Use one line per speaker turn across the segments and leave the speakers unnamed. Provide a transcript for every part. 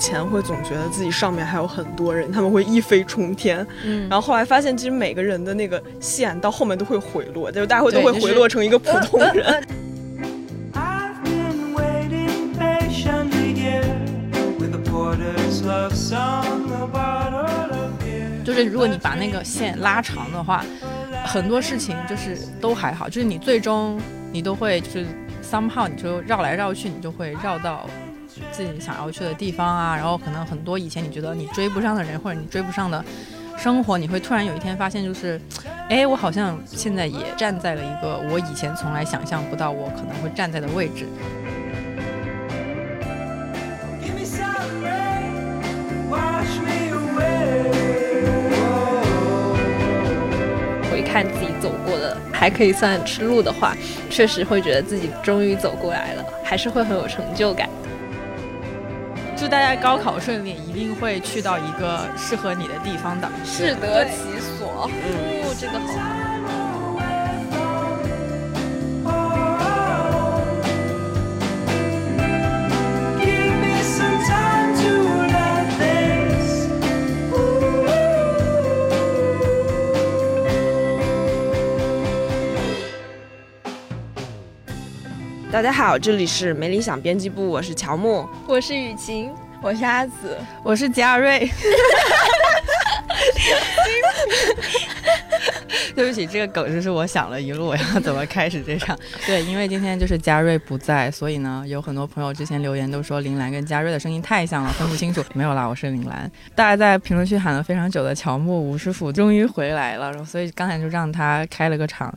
前会总觉得自己上面还有很多人，他们会一飞冲天，
嗯，
然后后来发现，其实每个人的那个线到后面都会回落，就是大家会都会回落成一个普通人。
就是如果你把那个线拉长的话，很多事情就是都还好，就是你最终你都会就是 somehow 你就绕来绕去，你就会绕到自己想要去的地方啊。然后可能很多以前你觉得你追不上的人或者你追不上的生活，你会突然有一天发现，就是，哎，我好像现在也站在了一个我以前从来想象不到我可能会站在的位置。
Give me some rain, wash me away.
回看自己走过的还可以算吃路的话，确实会觉得自己终于走过来了，还是会很有成就感。
祝大家高考顺利，一定会去到一个适合你的地方的。
适得其所，哦，这个好。
大家好，这里是没理想编辑部，我是乔木。
我是雨晴，
我是阿紫，
我是贾瑞。对不起，这个梗就是我想了一路我要怎么开始这场。对，因为今天就是嘉瑞不在，所以呢，有很多朋友之前留言都说林兰跟嘉瑞的声音太像了，分不清楚。没有啦，我是林兰。大家在评论区喊了非常久的乔木吴师傅终于回来了，然后所以刚才就让他开了个场。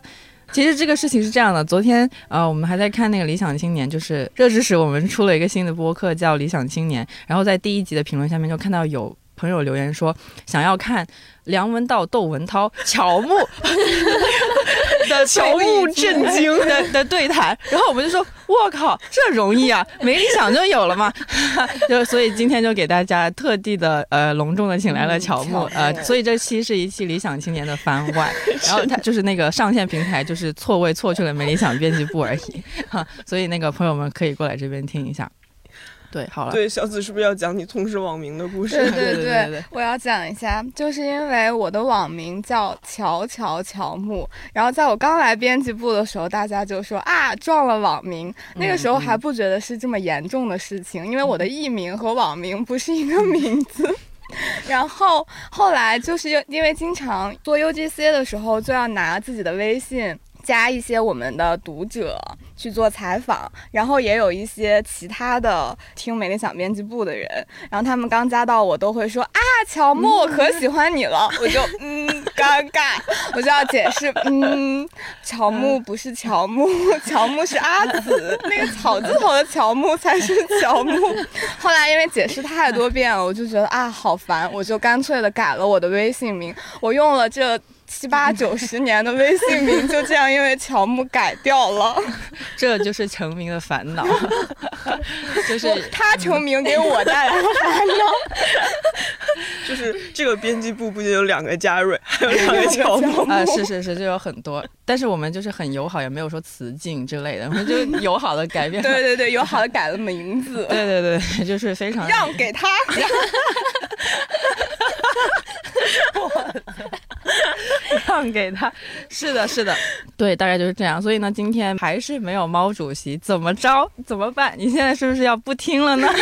其实这个事情是这样的，昨天呃，我们还在看那个《理想青年》，就是热知识，我们出了一个新的播客叫《理想青年》，然后在第一集的评论下面就看到有朋友留言说想要看梁文道、窦文涛、乔木的
乔木震惊
的的对谈，然后我们就说：“我靠，这容易啊，没理想就有了嘛。”就所以今天就给大家特地的呃隆重的请来了乔木，呃，所以这期是一期理想青年的番外，然后他就是那个上线平台就是错位错去了没理想编辑部而已，哈，所以那个朋友们可以过来这边听一下。对，好了，
对，小紫是不是要讲你同事网名的故事？
对
对对对对
我要讲一下，就是因为我的网名叫乔乔乔木，然后在我刚来编辑部的时候，大家就说啊撞了网名，那个时候还不觉得是这么严重的事情，因为我的艺名和网名不是一个名字。然后后来就是因为经常做 UGC 的时候，就要拿自己的微信加一些我们的读者去做采访，然后也有一些其他的听美理想编辑部的人，然后他们刚加到我都会说啊，乔木，我可喜欢你了，我就嗯尴尬，我就要解释，嗯，乔木不是乔木，乔木是阿紫，那个草字头的乔木才是乔木。后来因为解释太多遍了，我就觉得啊好烦，我就干脆的改了我的微信名，我用了这。七八九十年的微信名就这样因为乔木改掉了，
这就是成名的烦恼，就是
他成名给我带来的烦恼。
就是这个编辑部不仅有两个嘉瑞，还有两个乔木。
啊、是是是，就有很多，但是我们就是很友好，也没有说辞境之类的，我们就友好的改变。
对对对，友好的改了名字，
对对对，就是非常
让给他。
让给他。是的，是的，对，大概就是这样。所以呢，今天还是没有猫主席，怎么着？怎么办？你现在是不是要不听了呢？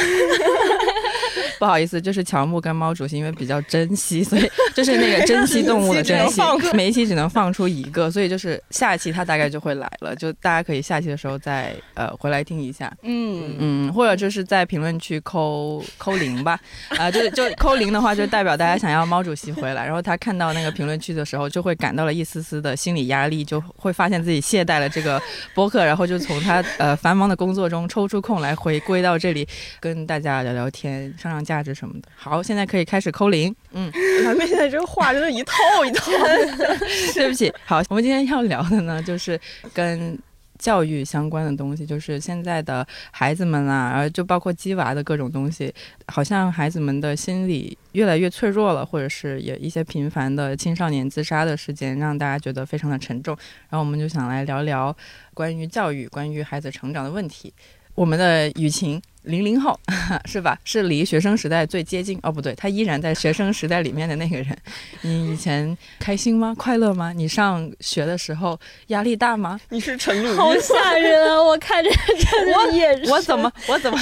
不好意思，就是乔木跟猫主席因为比较珍惜，所以就是那个珍惜动物的珍惜，每一期只能放出一个，所以就是下一期他大概就会来了，就大家可以下期的时候再呃回来听一下。
嗯
嗯，或者就是在评论区扣扣零吧，啊、就是就扣零的话，就代表大家想要猫主席回来，然后他看到那个评论区的时候，就会感到了一丝丝的心理压力，就会发现自己懈怠了这个播客，然后就从他呃繁忙的工作中抽出空来回归到这里，跟大家聊聊天，上上价值什么的。好，现在可以开始扣零，嗯，
咱们现在这个话真的一套一套的。
对不起，好，我们今天要聊的呢，就是跟。教育相关的东西，就是现在的孩子们啊，然后就包括鸡娃的各种东西，好像孩子们的心理越来越脆弱了，或者是有一些频繁的青少年自杀的事件，让大家觉得非常的沉重。然后我们就想来聊聊关于教育、关于孩子成长的问题。我们的雨晴零零后 是吧？是离学生时代最接近哦，不对，他依然在学生时代里面的那个人。你以前开心吗？快乐吗？你上学的时候压力大吗？
你是陈鲁
好，吓人啊！我看着 他的眼神，
我怎么我怎么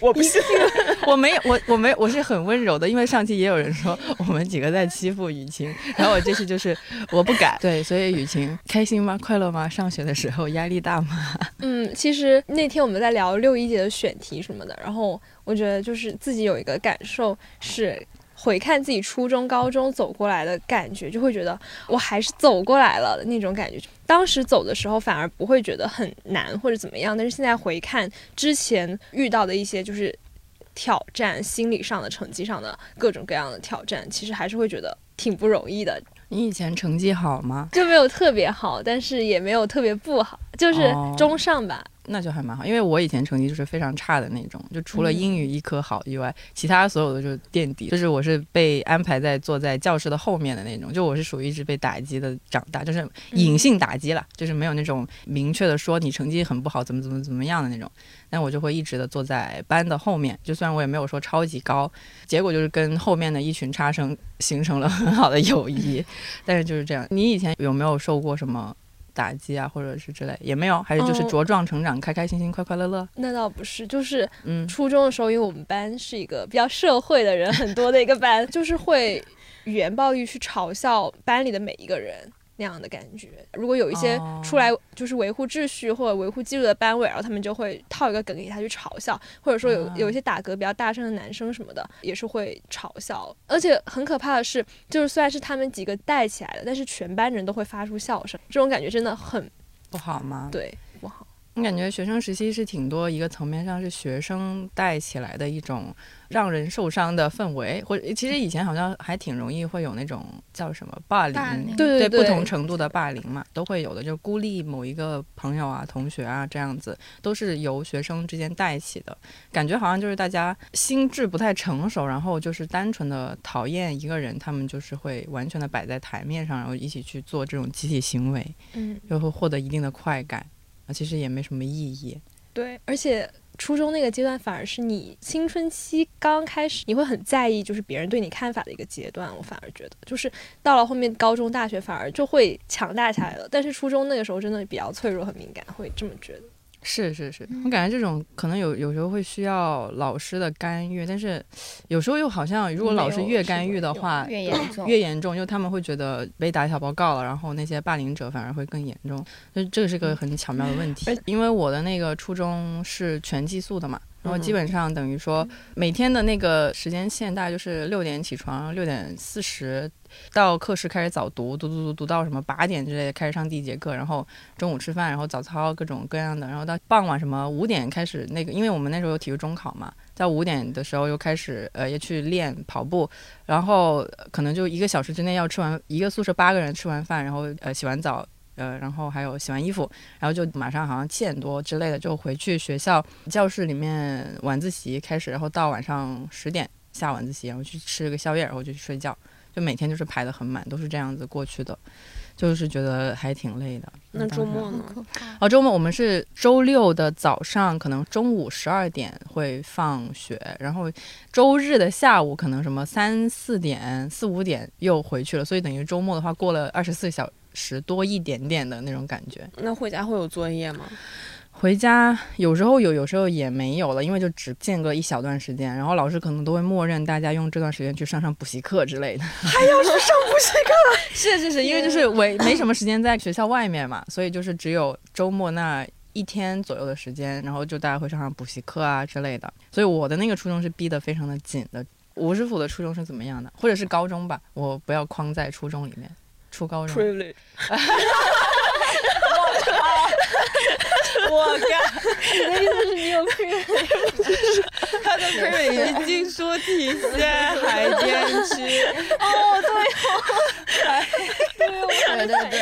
我不信。
我没有我我没我是很温柔的，因为上期也有人说我们几个在欺负雨晴，然后我这期就是我不敢。对，所以雨晴开心吗？快乐吗？上学的时候压力大吗？
嗯，其实那天我们在聊六一节的选题什么的，然后我觉得就是自己有一个感受是。回看自己初中、高中走过来的感觉，就会觉得我还是走过来了的那种感觉。当时走的时候反而不会觉得很难或者怎么样，但是现在回看之前遇到的一些就是挑战，心理上的、成绩上的各种各样的挑战，其实还是会觉得挺不容易的。
你以前成绩好吗？
就没有特别好，但是也没有特别不好，就是
哦
中上吧。
那就还蛮好，因为我以前成绩就是非常差的那种，就除了英语一科好以外，其他所有的就是垫底。就是我是被安排在坐在教室的后面的那种，就我是属于一直被打击的长大，就是隐性打击了，就是没有那种明确的说你成绩很不好，怎么怎么怎么样的那种。但我就会一直的坐在班的后面，就虽然我也没有说超级高，结果就是跟后面的一群差生形成了很好的友谊。但是就是这样，你以前有没有受过什么？打击啊，或者是之类，也没有，还是就是
哦。
茁壮成长，开开心心，快快乐乐。
那倒不是，就是
嗯，
初中的时候，因为我们班是一个比较社会的人很多的一个班，就是会语言暴力去嘲笑班里的每一个人那样的感觉。如果有一些
哦
出来就是维护秩序或者维护纪律的班委，然后他们就会套一个梗给他去嘲笑，或者说有
啊
有一些打嗝比较大声的男生什么的，也是会嘲笑。而且很可怕的是，就是虽然是他们几个带起来的，但是全班人都会发出笑声，这种感觉真的很
不好吗？
对。
我感觉学生时期是挺多一个层面上是学生带起来的一种让人受伤的氛围，或者其实以前好像还挺容易会有那种叫什么霸凌，
霸凌
对对对
不同程度的霸凌嘛，都会有的，就是孤立某一个朋友啊、同学啊这样子，都是由学生之间带起的。感觉好像就是大家心智不太成熟，然后就是单纯的讨厌一个人，他们就是会完全的摆在台面上，然后一起去做这种集体行为，
嗯，
就会获得一定的快感。其实也没什么意义。
对，而且初中那个阶段反而是你青春期刚开始，你会很在意就是别人对你看法的一个阶段。我反而觉得，就是到了后面高中、大学反而就会强大起来了。但是初中那个时候真的比较脆弱很敏感，会这么觉得。
是是是，我感觉这种可能有有时候会需要老师的干预，但是有时候又好像如果老师越干预的话，
越严重，
越严重，就他们会觉得被打小报告了，然后那些霸凌者反而会更严重，就这个是个很巧妙的问题。因为我的那个初中是全寄宿的嘛，然后基本上等于说每天的那个时间线大概就是六点起床，六点四十到课室开始早读，读读读读到什么八点之类的开始上第一节课，然后中午吃饭，然后早操各种各样的，然后到傍晚什么五点开始那个，因为我们那时候有体育中考嘛，在五点的时候又开始呃也去练跑步，然后呃可能就一个小时之内要吃完一个宿舍八个人吃完饭，然后呃洗完澡。呃，然后还有洗完衣服，然后就马上好像七点多之类的就回去学校教室里面晚自习开始，然后到晚上十点下晚自习，然后去吃个宵夜，然后就去睡觉，就每天就是排得很满，都是这样子过去的，就是觉得还挺累的。
那周末呢？
哦，周末我们是周六的早上，可能中午十二点会放学，然后周日的下午可能什么三四点、四五点又回去了，所以等于周末的话过了二十四小时多一点点的那种感觉。
那回家会有作业吗？
回家有时候有，有时候也没有了，因为就只间隔一小段时间，然后老师可能都会默认大家用这段时间去上上补习课之类的。还要去上补习课？是是是，因为就是我没什么时间在学校外面嘛，所以就是只有周末那一天左右的时间，然后就大家会上上补习课啊之类的。所以我的那个初中是逼得非常的紧的。吴师傅的初中是怎么样的？或者是高中吧？我不要框在初中里面。初高中
，privilege，
我干。
你的意思是你有 privilege？
他的 privilege 经说体现海淀区。
哦对对对，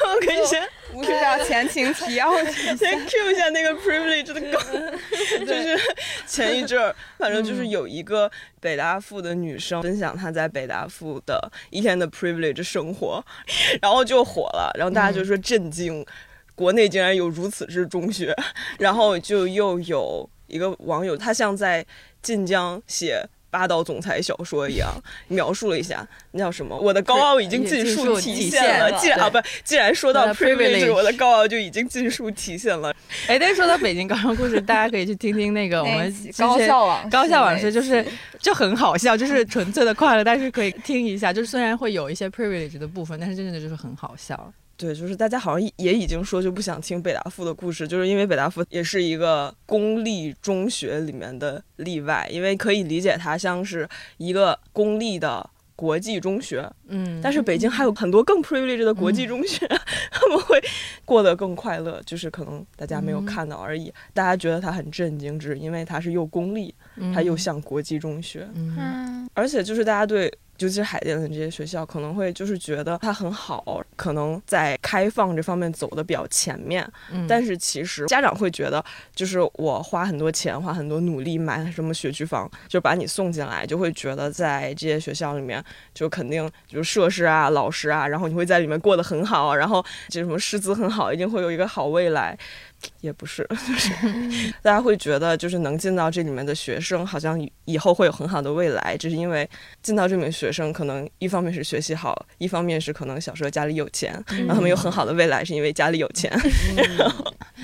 我可以先
吴市长前情提要。
先 Q 一下那个 privilege 的梗，就是前一阵儿，反正就是有一个北大附的女生分享她在北大附的一天的 privilege 生活，然后就火了，然后大家就说震惊。国内竟然有如此之中学，然后就又有一个网友，他像在晋江写。霸道总裁小说一样描述了一下，那叫什么？我的高傲已经尽数体现了。既然 啊不，既然说到 privilege，我的高傲就已经尽数体现了。
哎，但是说到北京高中故事，大家可以去听听那个我们
高校网
高校往事，就是就很好笑，就是纯粹的快乐，但是可以听一下。就是虽然会有一些 privilege 的部分，但是真的就是很好笑。
对，就是大家好像也已经说就不想听北大附的故事，就是因为北大附也是一个公立中学里面的例外，因为可以理解它像是一个公立的国际中学，
嗯，
但是北京还有很多更 privileged 的国际中学，他们会过得更快乐，就是可能大家没有看到而已，大家觉得它很震惊，只是因为它是又公立，它又像国际中学，
嗯，
而且就是大家对。尤其是海淀的这些学校，可能会就是觉得它很好，可能在开放这方面走的比较前面。
嗯，
但是其实家长会觉得，就是我花很多钱，花很多努力买什么学区房，就把你送进来，就会觉得在这些学校里面，就肯定就是设施啊、老师啊，然后你会在里面过得很好，然后这什么师资很好，一定会有一个好未来。也不是，就是大家会觉得，就是能进到这里面的学生，好像以后会有很好的未来，只是因为进到这里面学生，可能一方面是学习好，一方面是可能小时候家里有钱，然后他们有很好的未来，是因为家里有钱。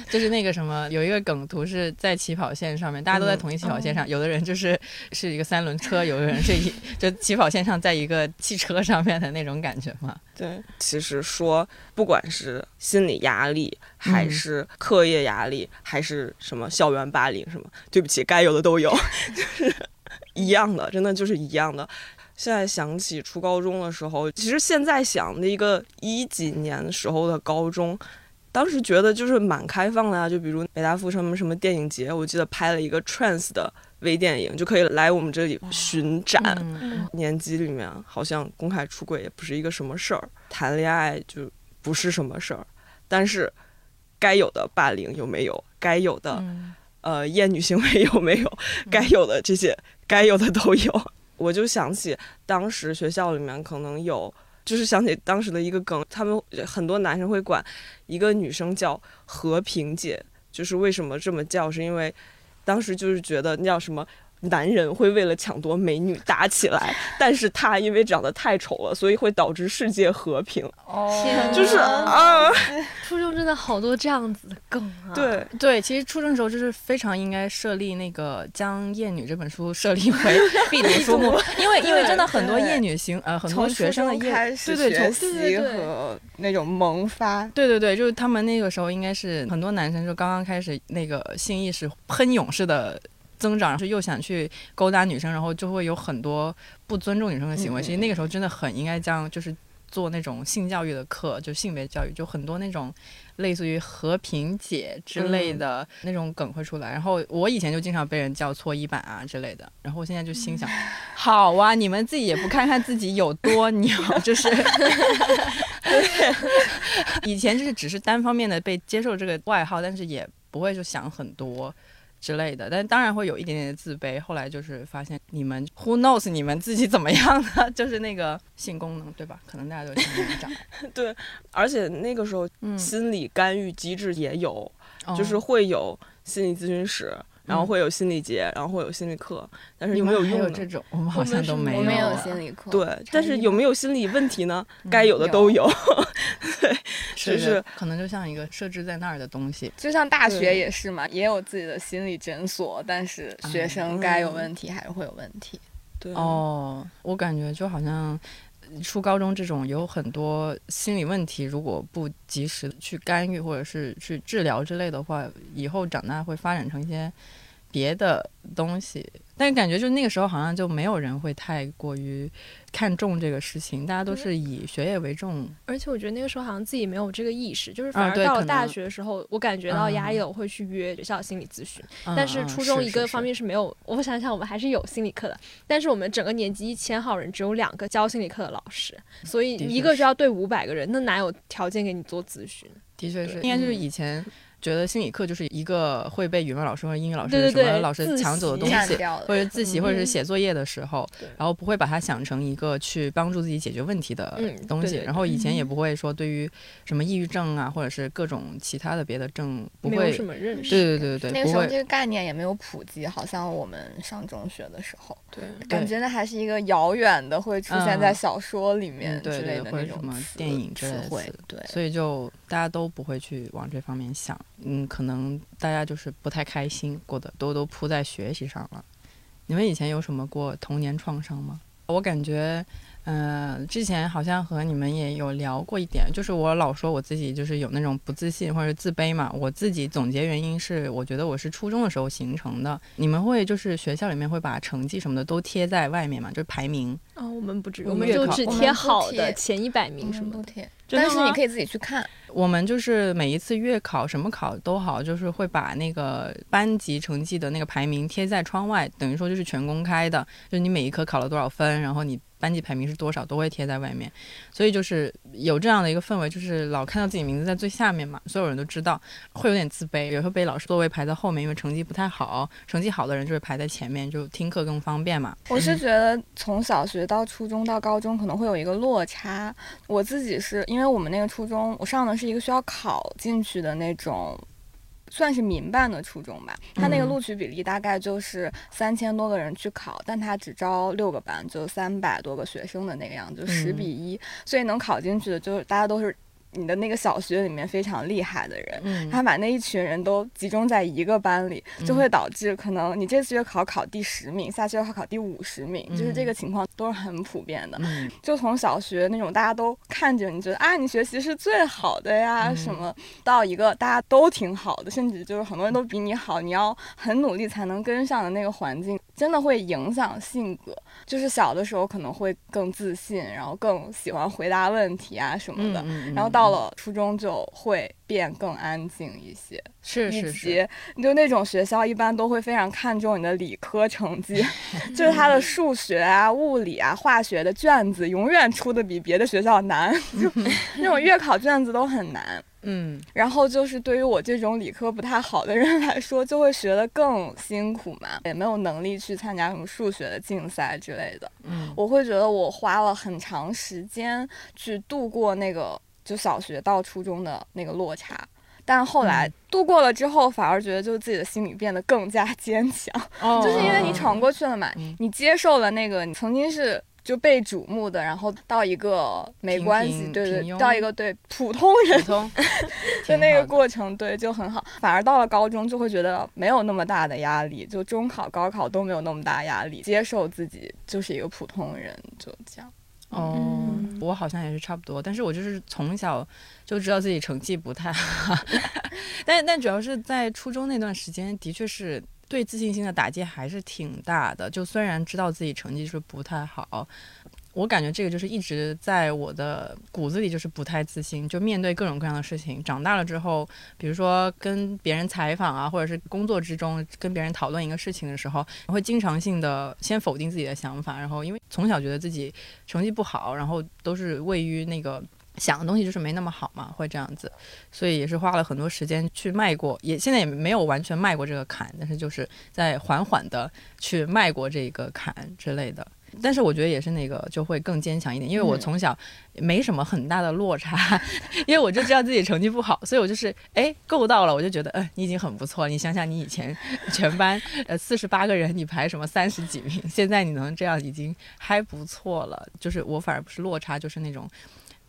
就是那个什么，有一个梗图是在起跑线上面，大家都在同一起跑线上，有的人就是是一个三轮车，有的人是一就起跑线上在一个汽车上面的那种感觉嘛。
对，其实说不管是心理压力，还是课业压力，还是什么校园霸凌什么，对不起，该有的都有，就是 一样的，真的就是一样的。现在想起初高中的时候，其实现在想的一个一几年时候的高中。当时觉得就是蛮开放的啊，就比如北大附什么什么电影节，我记得拍了一个 trans 的微电影，就可以来我们这里巡展。年级里面好像公开出轨也不是一个什么事儿，谈恋爱就不是什么事儿，但是该有的霸凌有没有？该有的呃厌女行为有没有？该有的这些该有的都有。我就想起当时学校里面可能有。就是想起当时的一个梗，他们很多男生会管一个女生叫和平姐，就是为什么这么叫，是因为当时就是觉得那叫什么。男人会为了抢夺美女打起来，但是他因为长得太丑了，所以会导致世界和平。
哦，
就是啊，
初中真的好多这样子的梗啊。
对
对，其实初中的时候就是非常应该设立那个将厌女这本书设立为必读 书目，因为因为真的很多厌女型呃很多学生的厌对对
学习和那种萌发，
对对对，就是他们那个时候应该是很多男生就刚刚开始那个性意识喷涌式的。增长是又想去勾搭女生，然后就会有很多不尊重女生的行为。其实那个时候真的很应该将就是做那种性教育的课，就性别教育，就很多那种类似于和平姐之类的那种梗会出来。然后我以前就经常被人叫搓衣板啊之类的。然后我现在就心想，好啊，你们自己也不看看自己有多牛，就是 以前就是只是单方面的被接受这个外号，但是也不会就想很多。之类的，但当然会有一点点的自卑。后来就是发现，你们 who knows 你们自己怎么样呢？就是那个性功能，对吧？可能大家都有性功能障碍。
对，而且那个时候心理干预机制也有，就是会有心理咨询室。然后会有心理节，然后会有心理课，但是有没有用
这种？我们好像都没有。
我没有心理课。
对，但是有没有心理问题呢？该有的都有。对，就 是
可能就像一个设置在那儿的东西，
就像大学也是嘛，也有自己的心理诊所，但是学生该有问题还是会有问题。
对
哦，我感觉就好像初高中这种有很多心理问题，如果不及时去干预或者是去治疗之类的话，以后长大会发展成一些。别的东西，但感觉就那个时候好像就没有人会太过于看重这个事情，大家都是以学业为重。
而且我觉得那个时候好像自己没有这个意识，就是反而到了大学的时候，我感觉到压力了，我会去约学校心理咨询。但是初中一个方面是没有，我想想，我们还是有心理课的，但是我们整个年级一千号人，只有两个教心理课的老师，所以一个就要对五百个人，那哪有条件给你做咨询？
的确是，应该就是以前。觉得心理课就是一个会被语文老师或者英语老师什么老师抢走的东西，或者自习，
嗯
或者是写作业的时候，然后不会把它想成一个去帮助自己解决问题的
嗯
东西。然后以前也
嗯
不会说对于什么抑郁症啊，或者是各种其他的别的症，不会
什。么认识。
对对对对对，
那个时候这个概念也没有普及，好像我们上中学的时候，
对
感觉那还是一个遥远的，会出现在小说里面之类的
或者什么
那种
电影之类
词汇
的所以就大家都不会去往这方面想，嗯，可能大家就是不太开心，过得都都扑在学习上了。你们以前有什么过童年创伤吗？我感觉，嗯、之前好像和你们也有聊过一点，就是我老说我自己就是有那种不自信或者自卑嘛。我自己总结原因是，我觉得我是初中的时候形成的。你们会就是学校里面会把成绩什么的都贴在外面嘛，就是排名。
啊，我们不止，
我
我们就只贴好的前一百名什么的。
但是你可以自己去看。
我们就是每一次月考什么考都好，就是会把那个班级成绩的那个排名贴在窗外，等于说就是全公开的，就是你每一科考了多少分，然后你班级排名是多少，都会贴在外面。所以就是有这样的一个氛围，就是老看到自己名字在最下面嘛，所有人都知道，会有点自卑，有时候被老师座位排在后面，因为成绩不太好，成绩好的人就会排在前面，就听课更方便嘛。
我是觉得从小学到初中到高中可能会有一个落差。我自己是因为我们那个初中，我上的是一个需要考进去的那种。算是民办的初中吧，它那个
嗯。
录取比例大概就是三千多个人去考，但它只招六个班，就三百多个学生的那个样子，就十
嗯。
比一，所以能考进去的就是大家都是你的那个小学里面非常厉害的人，
嗯。
他把那一群人都集中在一个班里，就会导致可能你这次月考考第十名，下次月考考第五十名，就是这个情况都是很普遍的。
嗯。
就从小学那种大家都看着你觉得啊你学习是最好的呀、
嗯。
什么，到一个大家都挺好的，甚至就是很多人都比你好，你要很努力才能跟上的那个环境，真的会影响性格。就是小的时候可能会更自信，然后更喜欢回答问题啊什么的。
嗯嗯
然后到了初中就会变更安静一些，以
是是是，
及就那种学校一般都会非常看重你的理科成绩，就是他的数学啊、物理啊、化学的卷子永远出的比别的学校难，就 那种月考卷子都很难。
嗯。
然后就是对于我这种理科不太好的人来说，就会学得更辛苦嘛，也没有能力去参加什么数学的竞赛之类的。
嗯。
我会觉得我花了很长时间去度过那个就小学到初中的那个落差，但后来
嗯。
度过了之后，反而觉得就自己的心理变得更加坚强，
哦
就是因为你闯过去了嘛
嗯，
你接受了那个你曾经是。就被瞩目的，然后到一个没关系，
平
对对到一个对普通人
普通
的
挺
那个过程，对就很好。反而到了高中，就会觉得没有那么大的压力，就中考、高考都没有那么大压力，接受自己就是一个普通人，就这样。
哦，
嗯
我好像也是差不多，但是我就是从小就知道自己成绩不太好，但但主要是在初中那段时间，的确是对自信心的打击还是挺大的。就虽然知道自己成绩是不太好，我感觉这个就是一直在我的骨子里，就是不太自信。就面对各种各样的事情，长大了之后，比如说跟别人采访啊，或者是工作之中跟别人讨论一个事情的时候，会经常性的先否定自己的想法，然后因为从小觉得自己成绩不好，然后都是位于那个。想的东西就是没那么好嘛，会这样子，所以也是花了很多时间去迈过，也现在也没有完全迈过这个坎，但是就是在缓缓的去迈过这个坎之类的。但是我觉得也是那个就会更坚强一点，因为我
嗯
从小没什么很大的落差，因为我就知道自己成绩不好，所以我就是哎够到了，我就觉得嗯、你已经很不错。你想想你以前 全班呃四十八个人，你排什么三十几名，现在你能这样已经还不错了。就是我反而不是落差，就是那种。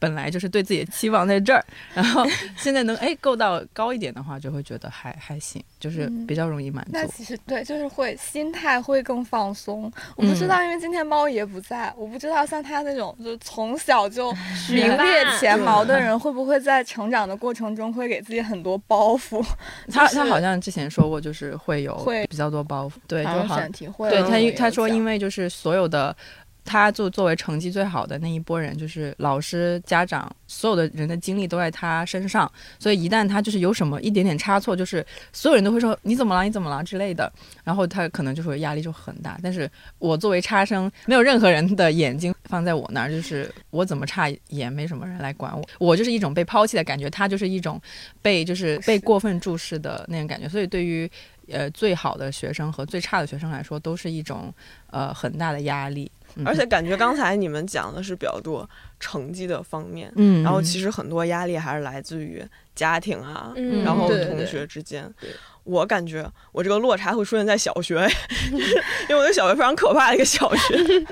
本来就是对自己的期望在这儿，然后现在能哎够到高一点的话，就会觉得还还行，就是
嗯
比较容易满足。
那其实对，就是会心态会更放松。我不知道，因为今天猫爷不在，我不知道像他那种就从小就名列前茅的人，会不会在成长的过程中会给自己很多包袱？
他
就是
他好像之前说过，就是会有
会
比较多包袱，对，就好像
好像选题会
对他他说，因为就是所有的他作作为成绩最好的那一波人，就是老师、家长，所有的人的精力都在他身上，所以一旦他就是有什么一点点差错，就是所有人都会说你怎么了，你怎么了之类的，然后他可能就会压力就很大。但是我作为差生，没有任何人的眼睛放在我那儿，就是我怎么差也没什么人来管我，我就是一种被抛弃的感觉，他就是一种被就是被过分注视的那种感觉，所以对于。呃，最好的学生和最差的学生来说，都是一种呃很大的压力。嗯
而且感觉刚才你们讲的是比较多成绩的方面，
嗯，
然后其实很多压力还是来自于家庭啊，
嗯
然后同学之间。我感觉我这个落差会出现在小学，因为我的小学非常可怕的一个小学，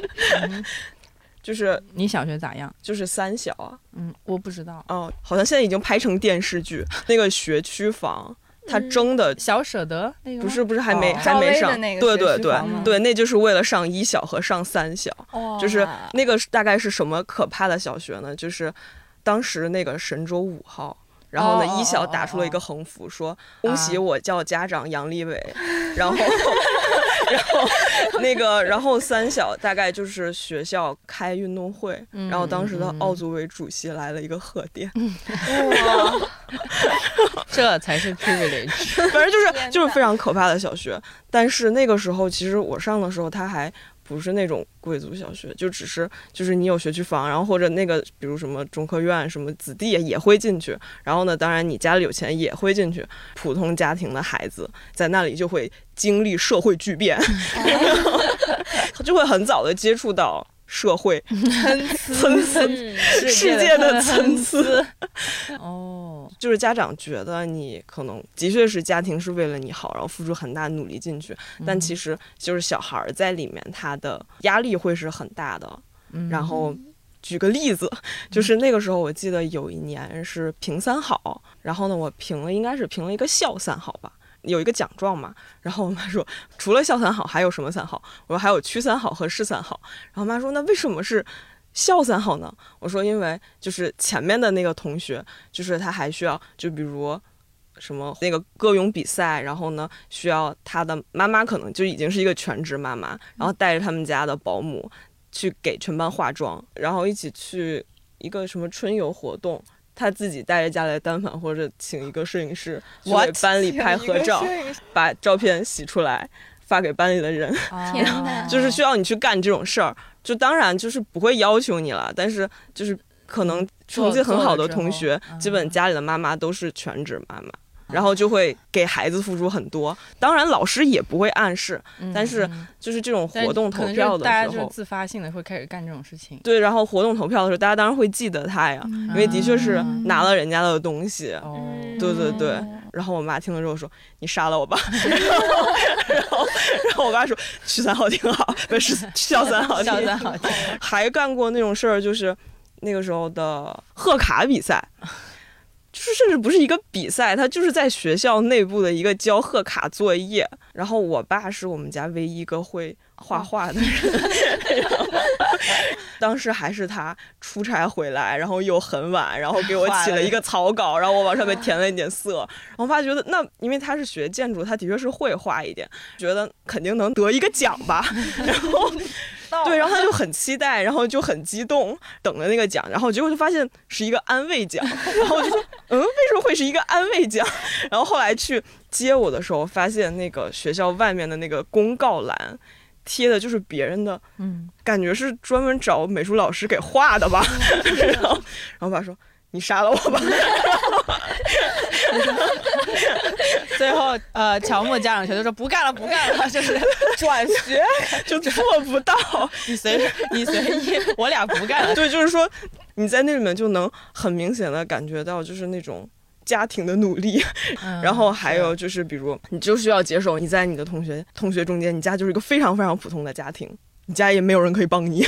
就是
你小学咋样？
就是三小啊，
嗯，我不知道。
哦，好像现在已经拍成电视剧，那个学区房。他争的
小舍得那个
不是不是还没、
哦
还没上对对对对，那就是为了上一小和上三小，
哇
就是那个大概是什么可怕的小学呢？就是当时那个神舟五号。然后呢，
哦
一小
哦
打出了一个横幅，说：“恭喜我叫家长杨利伟。”然后，然后那个，然后三小大概就是学校开运动会，然后当时的奥组委主席来了一个贺电，
这才是 privilege。
反正就是就是非常可怕的小学。但是那个时候，其实我上的时候，他还不是那种贵族小学，就只是就是你有学区房，然后或者那个比如什么中科院什么子弟也会进去，然后呢，当然你家里有钱也会进去。普通家庭的孩子在那里就会经历社会巨变，就会很早的接触到社会
参
参差
嗯
世界的参差。
哦，
就是家长觉得你可能的确是家庭是为了你好，然后付出很大努力进去，但其实就是小孩儿在里面他的压力会是很大的。
嗯
然后举个例子，就是那个时候我记得有一年是评三好，然后呢我评了应该是评了一个校三好吧。有一个奖状嘛，然后我妈说，除了校三好还有什么三好？我说还有区三好和市三好。然后妈说，那为什么是校三好呢？我说因为就是前面的那个同学，就是他还需要，就比如什么那个歌咏比赛，然后呢需要他的妈妈可能就已经是一个全职妈妈，然后带着他们家的保姆去给全班化妆，然后一起去一个什么春游活动。他自己带着家里的单反，或者请一个摄影师去给班里拍合照，把照片洗出来发给班里的人。
天哪
就是需要你去干这种事儿。就当然就是不会要求你了，但是就是可能成绩很好的同学基本家里的妈妈都是全职妈妈。然后就会给孩子付出很多，当然老师也不会暗示，但是就是这种活动投票的
时候大家，就是自发性的会开始干这种事情。
对，然后活动投票的时候，大家当然会记得他呀，因为的确是拿了人家的东西。
哦，
对对对，然后我妈听了之后说：“你杀了我吧。”然后，然后我爸说：“区三好挺好，不是校三好挺
校三好。
还干过那种事儿，就是那个时候的贺卡比赛，就是甚至不是一个比赛，他就是在学校内部的一个交贺卡作业。然后我爸是我们家唯一一个会画画的人，然 后当时还是他出差回来，然后又很晚，然后给我起了一个草稿，然后我往上面填了一点色。然后我爸觉得那因为他是学建筑，他的确是会画一点，觉得肯定能得一个奖吧。然后对，然后他就很期待，然后就很激动，等着那个奖，然后结果就发现是一个安慰奖，然后我就说，嗯，为什么会是一个安慰奖？然后后来去接我的时候，发现那个学校外面的那个公告栏贴的就是别人的，
嗯，
感觉是专门找美术老师给画的吧，然后，然后我爸说。你杀了我吧！
最后呃，乔木家长全都说不干了，不干了，就是
转学就做不到，
你随 你随意，我俩不干了。
对，就是说你在那里面就能很明显的感觉到，就是那种家庭的努力，
嗯
然后还有就是，比如你就需要接受你在你的同学同学中间，你家就是一个非常非常普通的家庭，你家也没有人可以帮你，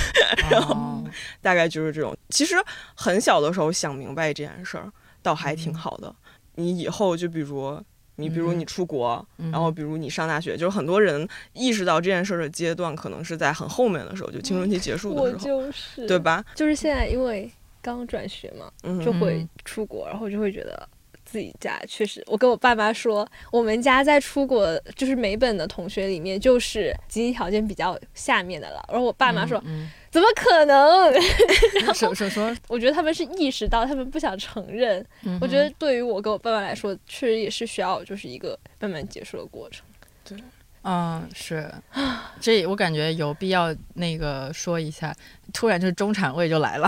然后
哦
大概就是这种。其实很小的时候想明白这件事儿，倒还挺好的。你以后就比如。你比如你出国，然后比如你上大学，就是很多人意识到这件事儿的阶段，可能是在很后面的时候，就青春期结束的时候，
就是
对？吧？
就是现在因为刚转学嘛，
嗯，
就会出国，然后就会觉得自己家确实，我跟我爸妈说，我们家在出国就是美本的同学里面，就是经济条件比较下面的了。然后我爸妈说，
嗯
怎么可能？
说说说，
我觉得他们是意识到，他们不想承认。
嗯
我觉得对于我跟我爸妈来说，确实也是需要就是一个慢慢结束的过程。
对嗯，是，这我感觉有必要那个说一下，突然就是中产位就来了，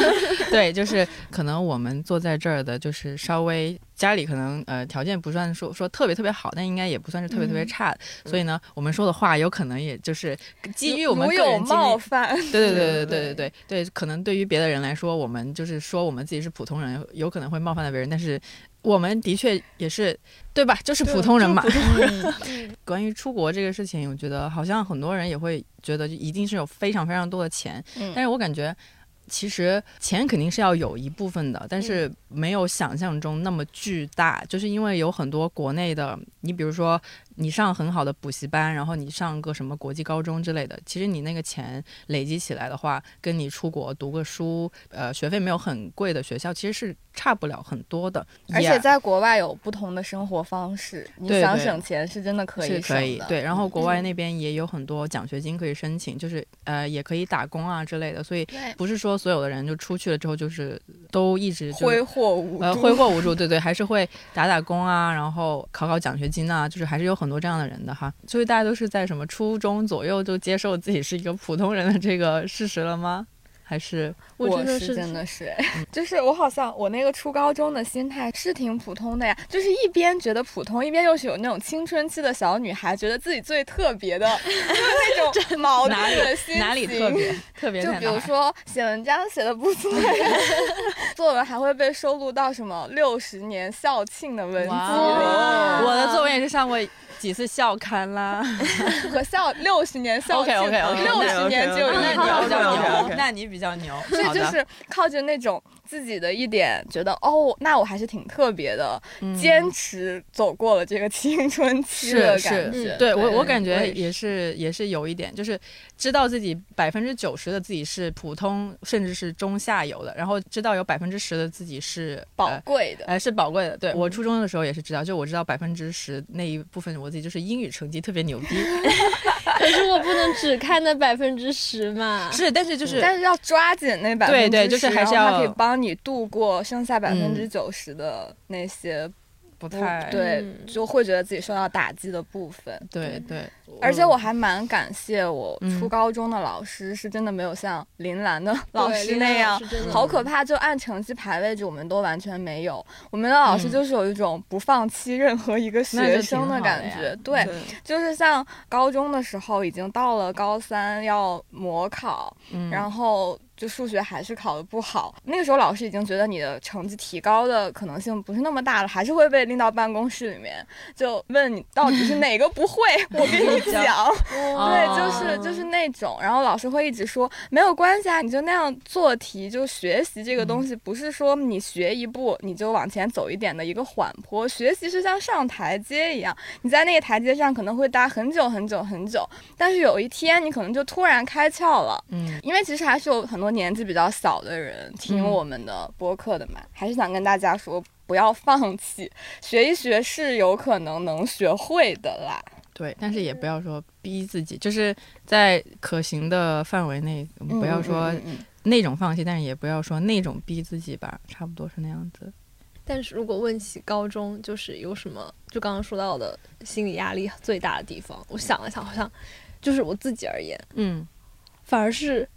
对，就是可能我们坐在这儿的，就是稍微家里可能呃条件不算说说特别特别好，但应该也不算是特别特别差，所以呢，我们说的话有可能也就是基于我们
有
个人经历
冒犯，
对对对对
对
对对对对，可能对于别的人来说，我们就是说我们自己是普通人，有可能会冒犯到别人，但是我们的确也是对吧？就是普通人嘛。关于出国这个事情，我觉得好像很多人也会觉得就一定是有非常非常多的钱，
嗯
但是我感觉。其实钱肯定是要有一部分的，但是没有想象中那么巨大，就是因为有很多国内的，你比如说你上很好的补习班，然后你上个什么国际高中之类的，其实你那个钱累积起来的话，跟你出国读个书，呃，学费没有很贵的学校，其实是差不了很多的。
而且在国外有不同的生活方式，你想省钱是真的可以
是
省的。
可以对，然后国外那边也有很多奖学金可以申请，就是呃也可以打工啊之类的，所以不是说所有的人就出去了之后就是都一直就
挥霍无
呃。挥霍无度，对对，还是会打打工啊，然后考考奖学金啊，就是还是有很多这样的人的哈。所以大家都是在什么初中左右就接受自己是一个普通人的这个事实了吗？还是
我
我真的
是真的是，就是我好像我那个初高中的心态是挺普通的呀，就是一边觉得普通，一边又是有那种青春期的小女孩，觉得自己最特别的，就是那种矛盾的心情。
哪里特别特别
就比如？说写文章写的不错作文还会被收录到什么六十年校庆的文集里，
我的作文也是上过几次校刊啦。
和校六十年校庆六十年就有一
那你比较牛，那你比较牛。
所以就是靠着那种自己的一点觉得哦，那我还是挺特别的，
嗯
坚持走过了这个青春期
是
的
是
感觉。
对我我感觉
也
也是也是有一点，就是知道自己百分之九十的自己是普通甚至是中下游的，然后知道有百分之十的自己是
宝
呃
贵的。
哎，是宝贵的。对我初中的时候也是知道，就我知道百分之十那一部分我就是英语成绩特别牛逼，
可是我不能只看那百分之十嘛。
是，但是就是
但是要抓紧那百分之
对对就是还是要
它可以帮你度过剩下百分之
嗯
九十的那些不
不太
对
嗯，
就会觉得自己受到打击的部分。
对对，
而且我还蛮感谢我
嗯。
初高中的老师，是真的没有像林兰的老师那样好可怕，就按成绩排位置，我们都完全没有。我们的老师
嗯。
就是有一种不放弃任何一个学生
的
感觉，对，就是像高中的时候，已经到了高三要模考，
嗯。
然后就数学还是考得不好。那个时候老师已经觉得你的成绩提高的可能性不是那么大了，还是会被拎到办公室里面，就问你到底是哪个不会，我跟你 讲。
哦
对，就是就是那种，然后老师会一直说没有关系啊，你就那样做题，就学习这个东西，不是说你学一步你就往前走一点的一个缓坡，学习是像上台阶一样，你在那个台阶上可能会待很久很久很久，但是有一天你可能就突然开窍了。
嗯
因为其实还是有很多年纪比较小的人听
嗯
我们的播客的嘛，还是想跟大家说，不要放弃，学一学是有可能能学会的啦。
对，但是也不要说逼自己，就是在可行的范围内，不要说那种放弃，但是也不要说那种逼自己吧，差不多是那样子。
但是如果问起高中，就是有什么，就刚刚说到的心理压力最大的地方，我想了想，好像就是我自己而言，
嗯，
反而是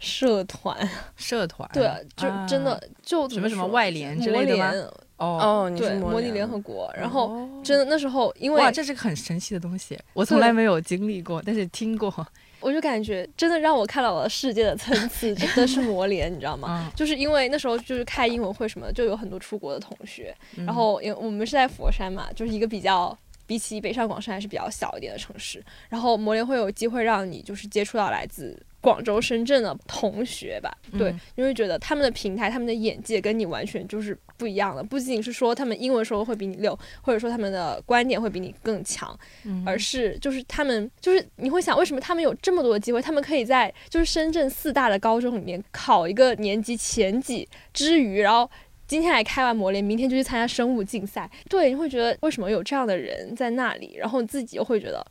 社团，
社团？
对，就
啊。
真的就
什么什么外联之类的吗，哦，
哦，你是
对，模拟
联。
联合国，然后
哦。
真的那时候因为
哇，这是个很神奇的东西，我从来没有经历过，但是听过。
我就感觉真的让我看到了世界的层次，真的是模联，你知道吗？
嗯，
就是因为那时候就是开英文会什么的，就有很多出国的同学，
嗯。
然后因为我们是在佛山嘛，就是一个比较比起北上广深还是比较小一点的城市，然后模联会有机会让你就是接触到来自广州、深圳的同学吧，对，
嗯
因为觉得他们的平台、他们的眼界跟你完全就是不一样的，不仅仅是说他们英文说的会比你溜，或者说他们的观点会比你更强，
嗯
而是就是他们就是你会想，为什么他们有这么多的机会？他们可以在就是深圳四大的高中里面考一个年级前几之余，然后今天来开完模联，明天就去参加生物竞赛。对，你会觉得为什么有这样的人在那里？然后你自己又会觉得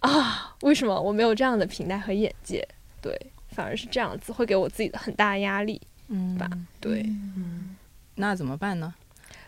啊，为什么我没有这样的平台和眼界？对，反而是这样子，会给我自己的很大压力。
嗯
吧对，
那怎么办呢？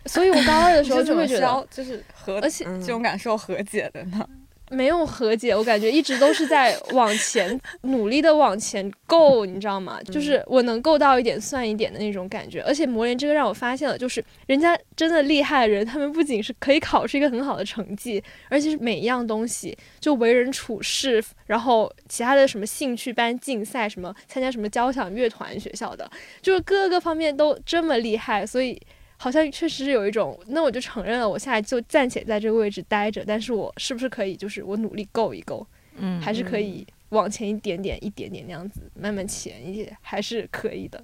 所以我高二的时候 就会觉得，
就是和
而且
嗯
这种感受和解的呢？
没有和解，我感觉一直都是在往前 努力的往前够，你知道吗？就是我能够到一点算一点的那种感觉。而且磨练这个让我发现了，就是人家真的厉害的人，他们不仅是可以考出一个很好的成绩，而且是每一样东西，就为人处事，然后其他的什么兴趣班、竞赛，什么参加什么交响乐团，学校的，就是各个方面都这么厉害，所以。好像确实是有一种，那我就承认了，我现在就暂且在这个位置待着，但是我是不是可以，就是我努力够一够，
嗯
还是可以往前一点点、一点点那样子慢慢前一些，还是可以的。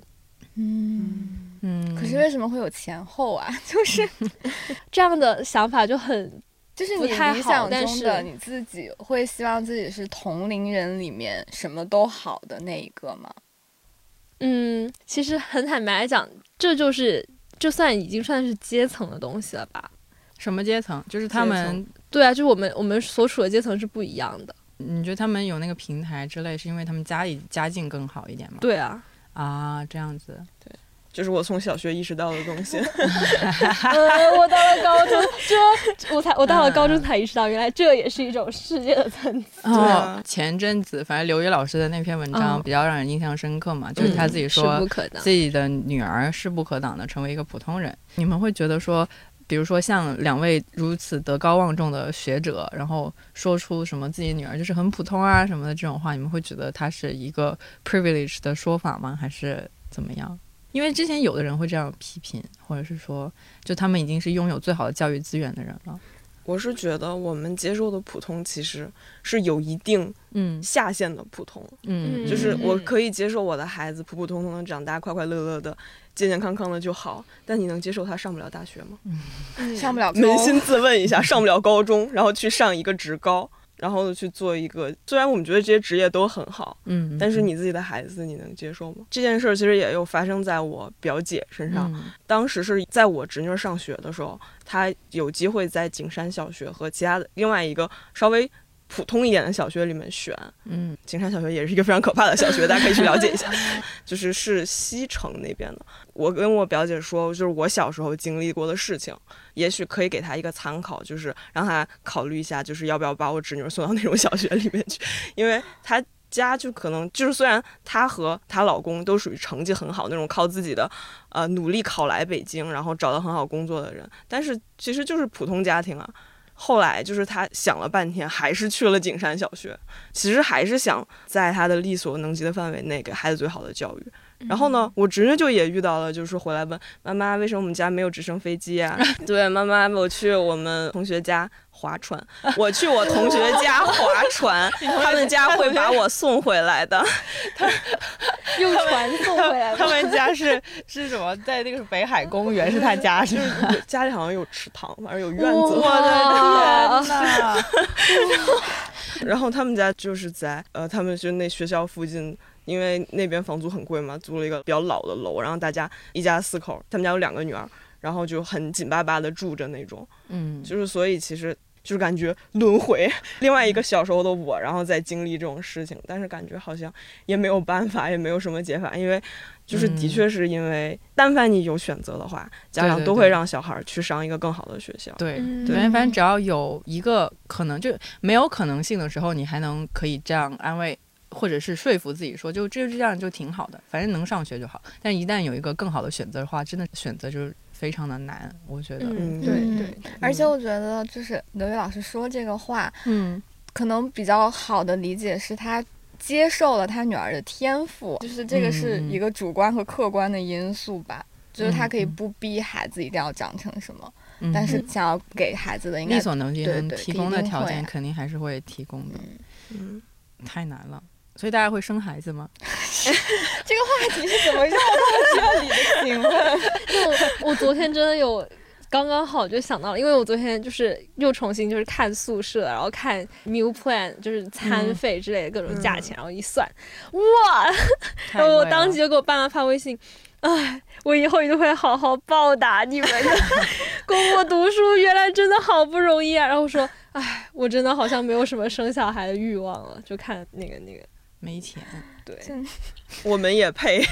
嗯，
嗯，
可是为什么会有前后啊？就是
这样的想法就很
就是你
不太好
理想
但
中的
是
你自己会希望自己是同龄人里面什么都好的那一个吗？
嗯，其实很坦白来讲，这就是这算已经算是阶层的东西了吧？
什么阶层？就是他们，
对啊，就是我们我们所处的阶层是不一样的。
你觉得他们有那个平台之类，是因为他们家里家境更好一点吗？
对啊，
啊，这样子，
就是我从小学意识到的东西。
呃，我到了高中，这我才我到了高中才意识到，原来这也是一种世界的层次。
哦
啊，
前阵子反正刘宇老师的那篇文章
嗯
比较让人印象深刻嘛，就是他自己说自。己的女儿势不可挡的成为一个普通人。你们会觉得说，比如说像两位如此德高望重的学者，然后说出什么自己女儿就是很普通啊什么的这种话，你们会觉得他是一个 privilege 的说法吗？还是怎么样？因为之前有的人会这样批评，或者是说，就他们已经是拥有最好的教育资源的人了。
我是觉得我们接受的普通其实是有一定
嗯
下限的普通，
嗯，
就是
嗯
我可以接受我的孩子普普通通的长大，快快乐乐的、健健康康的就好。但你能接受他上不了大学吗？
上不了
扪心自问一下，上不了高中，然后去上一个职高，然后去做一个，虽然我们觉得这些职业都很好，
嗯，
但是你自己的孩子你能接受吗？这件事儿其实也有发生在我表姐身上。
嗯
当时是在我侄女儿上学的时候，她有机会在景山小学和其他的另外一个稍微普通一点的小学里面选。
嗯
景山小学也是一个非常可怕的小学，大家可以去了解一下，就是是西城那边的。我跟我表姐说，就是我小时候经历过的事情，也许可以给她一个参考，就是让她考虑一下，就是要不要把我侄女儿送到那种小学里面去，因为她。家就可能就是，虽然她和她老公都属于成绩很好那种，靠自己的呃努力考来北京，然后找到很好工作的人，但是其实就是普通家庭啊。后来就是他想了半天，还是去了景山小学，其实还是想在他的力所能及的范围内给孩子最好的教育。然后呢，我侄女就也遇到了，就是回来问妈妈，为什么我们家没有直升飞机啊？对，妈妈，我去我们同学家划船，我去我同学家划船，他们家会把我送回来的。
用船送回来
他。们家是是什么？在那个北海公园是他家是吗？
家里好像有池塘，反正有院子。
我的天呐！
然后他们家就是在呃，他们就那学校附近，因为那边房租很贵嘛，租了一个比较老的楼，然后大家一家四口，他们家有两个女儿，然后就很紧巴巴的住着那种，
嗯，
就是所以其实就是感觉轮回，另外一个小时候的我，然后再经历这种事情，但是感觉好像也没有办法，也没有什么解法，因为就是的确是因为，但凡你有选择的话，家长都会让小孩去上一个更好的学校。
对，
嗯
对，反正只要有一个可能，就没有可能性的时候，你还能可以这样安慰。或者是说服自己说，就这这样就挺好的，反正能上学就好。但一旦有一个更好的选择的话，真的选择就是非常的难，我觉得。
嗯
对
嗯
对，
而且我觉得，就是刘宇老师说这个话，
嗯
可能比较好的理解是他接受了他女儿的天赋，就是这个是一个主观和客观的因素吧。就是他可以不逼孩子一定要长成什么，
嗯，
但是想要给孩子的应该
力所能及能提供的条件，肯定还是会提供的。
嗯，
太难了，所以大家会生孩子吗？
这个话题是怎么绕到这里的？请问，
就我我昨天真的有。刚刚好就想到了，因为我昨天就是又重新就是看宿舍，然后看 meal plan，就是餐费之类的各种价钱，然后一算，哇！然后我当即就给我爸妈发微信，哎，我以后一定会好好报答你们的，供我读书，原来真的好不容易啊！然后说，哎，我真的好像没有什么生小孩的欲望了，就看那个那个，
没钱。
对，我们也配。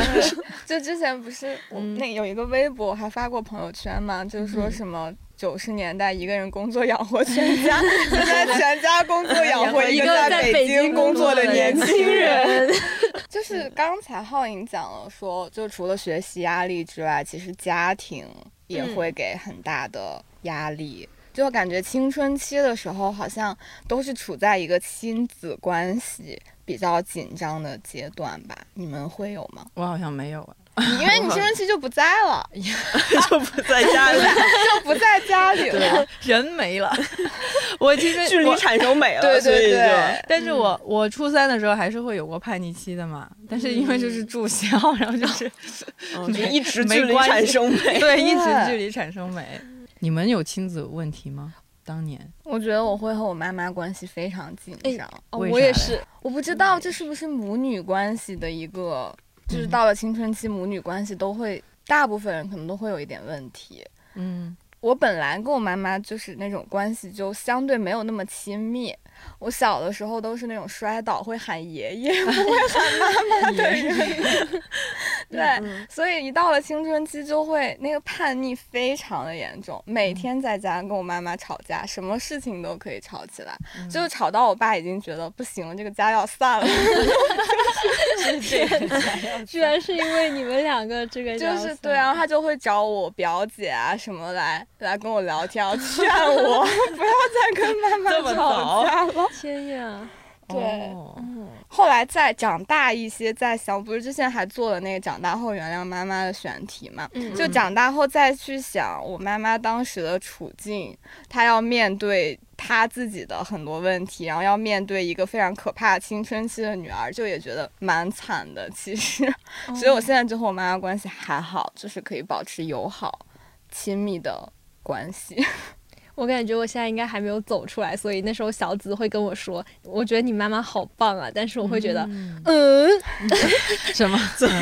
就之前不是我
们
那有一个微博，我还发过朋友圈嘛，就是说
嗯
什么九十年代一个人工作养活全家，现在全家工作养活一个
在
北
京
工作的年轻人。就是刚才浩颖讲了说，就除了学习压力之外，其实家庭也
嗯
会给很大的压力。就感觉青春期的时候，好像都是处在一个亲子关系比较紧张的阶段吧？你们会有吗？
我好像没有啊，
因为你青春期就不在了，
就不在家里，
就不在家里了。
人没了。我其实
距离产生美了，
对对对，
但是我我初三的时候还是会有过叛逆期的嘛，但是因为就是住校，然后就是
嗯就一直
没
距离
关系
产生美。
对一直距离产生美。你们有亲子问题吗？当年
我觉得我会和我妈妈关系非常紧
哎
张。
哦我也是，
我不知道这是不是母女关系的一个，就是
嗯
到了青春期，母女关系都会，大部分人可能都会有一点问题。
嗯，
我本来跟我妈妈就是那种关系就相对没有那么亲密。我小的时候都是那种摔倒会喊爷爷，不会喊妈妈 的人。对，
嗯
所以一到了青春期就会那个叛逆非常的严重，每天在家跟我妈妈吵架，什么事情都可以吵起来，就是吵到我爸已经觉得不行了，这个家要散了。
是这个
居然 是因为你们两个这个
就
叫
是对，然后他就会找我表姐啊什么来来跟我聊天，劝我不要再跟妈妈吵架了。
天呀，
对
哦
后来再长大一些，再想，不是之前还做了那个长大后原谅妈妈的选题嘛？
嗯
就长大后再去想我妈妈当时的处境，她要面对她自己的很多问题，然后要面对一个非常可怕的青春期的女儿，就也觉得蛮惨的。其实，
哦
所以我现在就和我妈妈关系还好，就是可以保持友好、亲密的关系。
我感觉我现在应该还没有走出来，所以那时候小紫会跟我说，我觉得你妈妈好棒啊，但是我会觉得，
嗯
嗯，
什么？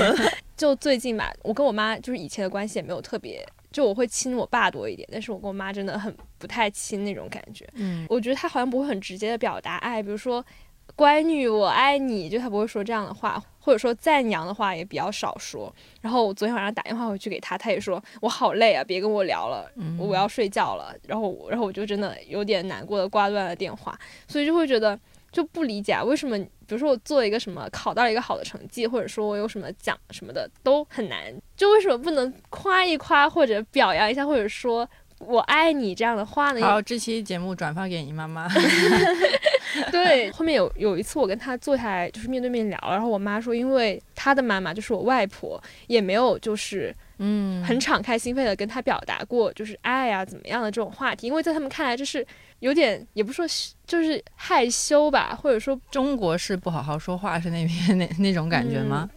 就最近吧，我跟我妈就是以前的关系也没有特别，就我会亲我爸多一点，但是我跟我妈真的很不太亲那种感觉。
嗯
我觉得她好像不会很直接的表达爱，比如说“乖女，我爱你”，就他不会说这样的话，或者说赞扬的话也比较少说。然后我昨天晚上打电话回去给他，他也说我好累啊，别跟我聊了，
嗯
我要睡觉了。然后，然后我就真的有点难过的挂断了电话，所以就会觉得就不理解啊，为什么？比如说我做一个什么，考到了一个好的成绩，或者说我有什么奖什么的都很难，就为什么不能夸一夸或者表扬一下，或者说我爱你这样的话呢？
好，这期节目转发给你妈妈。
对，后面有有一次我跟他坐下来就是面对面聊，然后我妈说，因为她的妈妈就是我外婆，也没有就是
嗯，
很敞开心扉的跟他表达过就是爱啊怎么样的这种话题，因为在他们看来就是有点也不说就是害羞吧，或者说
中国是不好好说话，是那边那那种感觉吗？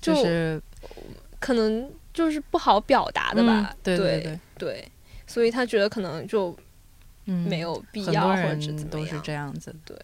就
就是
可能就是不好表达的吧
嗯，对
对
对，
对所以他觉得可能就
嗯，
没有必要或者
人
怎么
都是这样子。
对，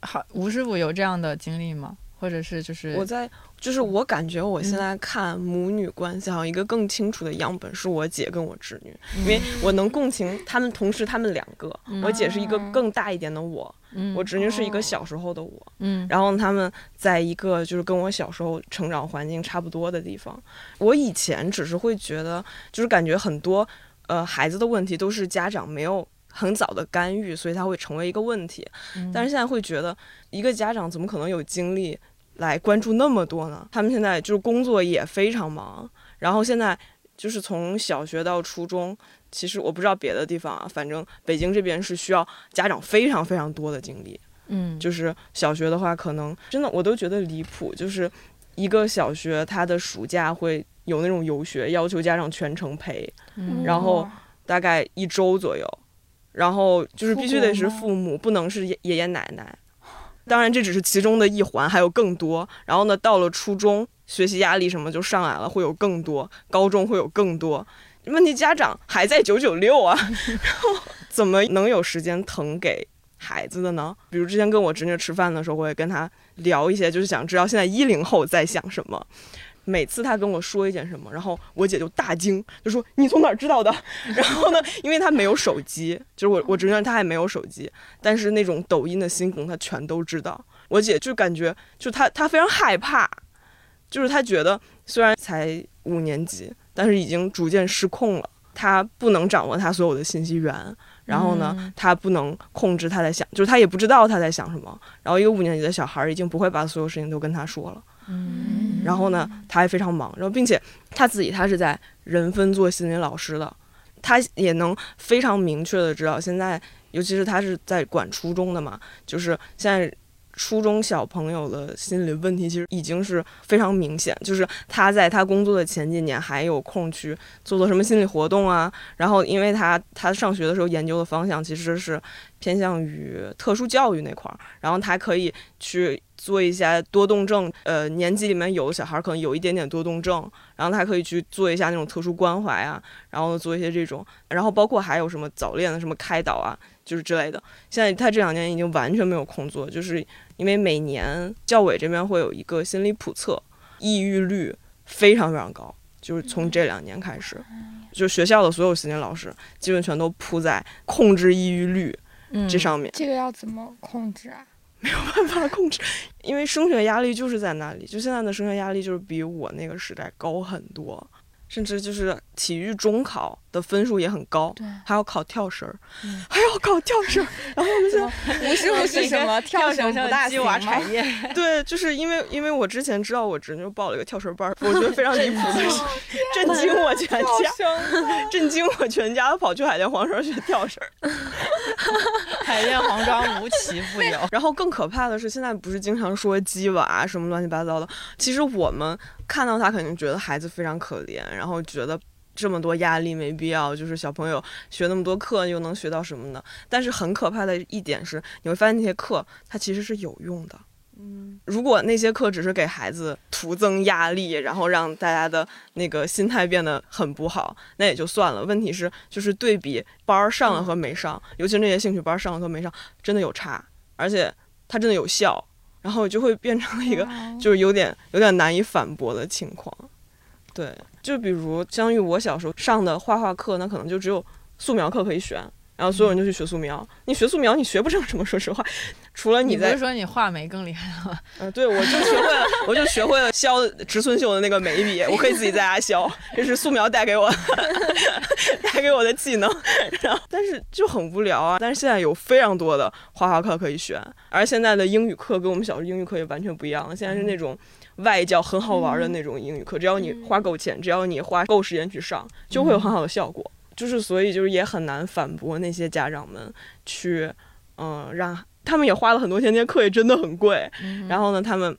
好，吴师傅有这样的经历吗？或者是就是
我在就是我感觉我现在看母女关系，好像一个更清楚的样本是我姐跟我侄女，因为我能共情他们，同时他们两个，我姐是一个更大一点的我，
嗯。
我侄女是一个小时候的我，
嗯。
然后他们在一个就是跟我小时候成长环境差不多的地方。我以前只是会觉得，就是感觉很多呃孩子的问题都是家长没有很早的干预，所以他会成为一个问题。
嗯
但是现在会觉得，一个家长怎么可能有精力来关注那么多呢？他们现在就是工作也非常忙，然后现在就是从小学到初中。其实我不知道别的地方啊，反正北京这边是需要家长非常非常多的精力。
嗯
就是小学的话，可能真的我都觉得离谱，就是一个小学他的暑假会有那种游学，要求家长全程陪，
嗯
然后大概一周左右，然后就是必须得是父母，不能是爷爷爷奶奶。当然这只是其中的一环，还有更多。然后呢，到了初中，学习压力什么就上来了，会有更多；高中会有更多。问题家长还在九九六啊，然后怎么能有时间腾给孩子的呢？比如之前跟我侄女吃饭的时候，我也跟她聊一些，就是想知道现在一零后在想什么。每次她跟我说一件什么，然后我姐就大惊，就说你从哪儿知道的？然后呢，因为她没有手机，就是我我侄女她还没有手机，但是那种抖音的新梗她全都知道。我姐就感觉，就她她非常害怕，就是她觉得虽然才五年级，但是已经逐渐失控了。她不能掌握她所有的信息源，然后呢，
嗯
她不能控制他在想，就是他也不知道他在想什么。然后一个五年级的小孩儿已经不会把所有事情都跟他说了。
嗯
然后呢，他还非常忙，然后并且他自己他是在人分做心理老师的，他也能非常明确的知道现在，尤其是他是在管初中的嘛，就是现在。初中小朋友的心理问题其实已经是非常明显，就是他在他工作的前几年还有空去做做什么心理活动啊，然后因为他他上学的时候研究的方向其实是偏向于特殊教育那块儿，然后他可以去做一些多动症，呃，年级里面有的小孩可能有一点点多动症，然后他可以去做一下那种特殊关怀啊，然后做一些这种，然后包括还有什么早恋的什么开导啊，就是之类的。现在他这两年已经完全没有空做，就是因为每年教委这边会有一个心理普测，抑郁率非常非常高，就是从这两年开始，就学校的所有心理老师基本全都扑在控制抑郁率
嗯
这上面。
这个要怎么控制啊？
没有办法控制，因为升学压力就是在那里，就现在的升学压力就是比我那个时代高很多，甚至就是体育中考的分数也很高，
对，
还要考跳绳儿，
嗯
还要考跳绳儿，然后我就想，
不是不是什么 跳绳不大行吗？
业，
对，就是因为因为我之前知道我侄女报了一个跳绳班儿，我觉得非常离谱的是，震惊我全家，震惊我全家跑去海淀黄庄学跳绳儿。
海淀黄庄无奇不有。
然后更可怕的是，现在不是经常说鸡娃什么乱七八糟的，其实我们看到他肯定觉得孩子非常可怜，然后觉得。这么多压力没必要，就是小朋友学那么多课又能学到什么呢？但是很可怕的一点是，你会发现那些课它其实是有用的。嗯，如果那些课只是给孩子徒增压力，然后让大家的那个心态变得很不好，那也就算了。问题是，就是对比班儿上了和没上，尤其是那些兴趣班儿上了和没上，真的有差，而且它真的有效，然后就会变成了一个就是有点有点难以反驳的情况。对，就比如相当于我小时候上的画画课，那可能就只有素描课可以选，然后所有人就去学素描。你学素描，你学不成什么，说实话，除了在
你不是说你画眉更厉害了吗？
呃，对，我就学会了，我就学会了削植村秀的那个眉笔，我可以自己在家削，这是素描带给我 带给我的技能。然后，但是就很无聊啊。但是现在有非常多的画画课可以选，而现在的英语课跟我们小时候英语课也完全不一样了。现在是那种外教很好玩的那种英语课，只要你花够钱，只要你花够时间去上，就会有很好的效果。就是所以就是也很难反驳那些家长们去，嗯、让他们也花了很多钱，那些课也真的很贵。然后呢，他们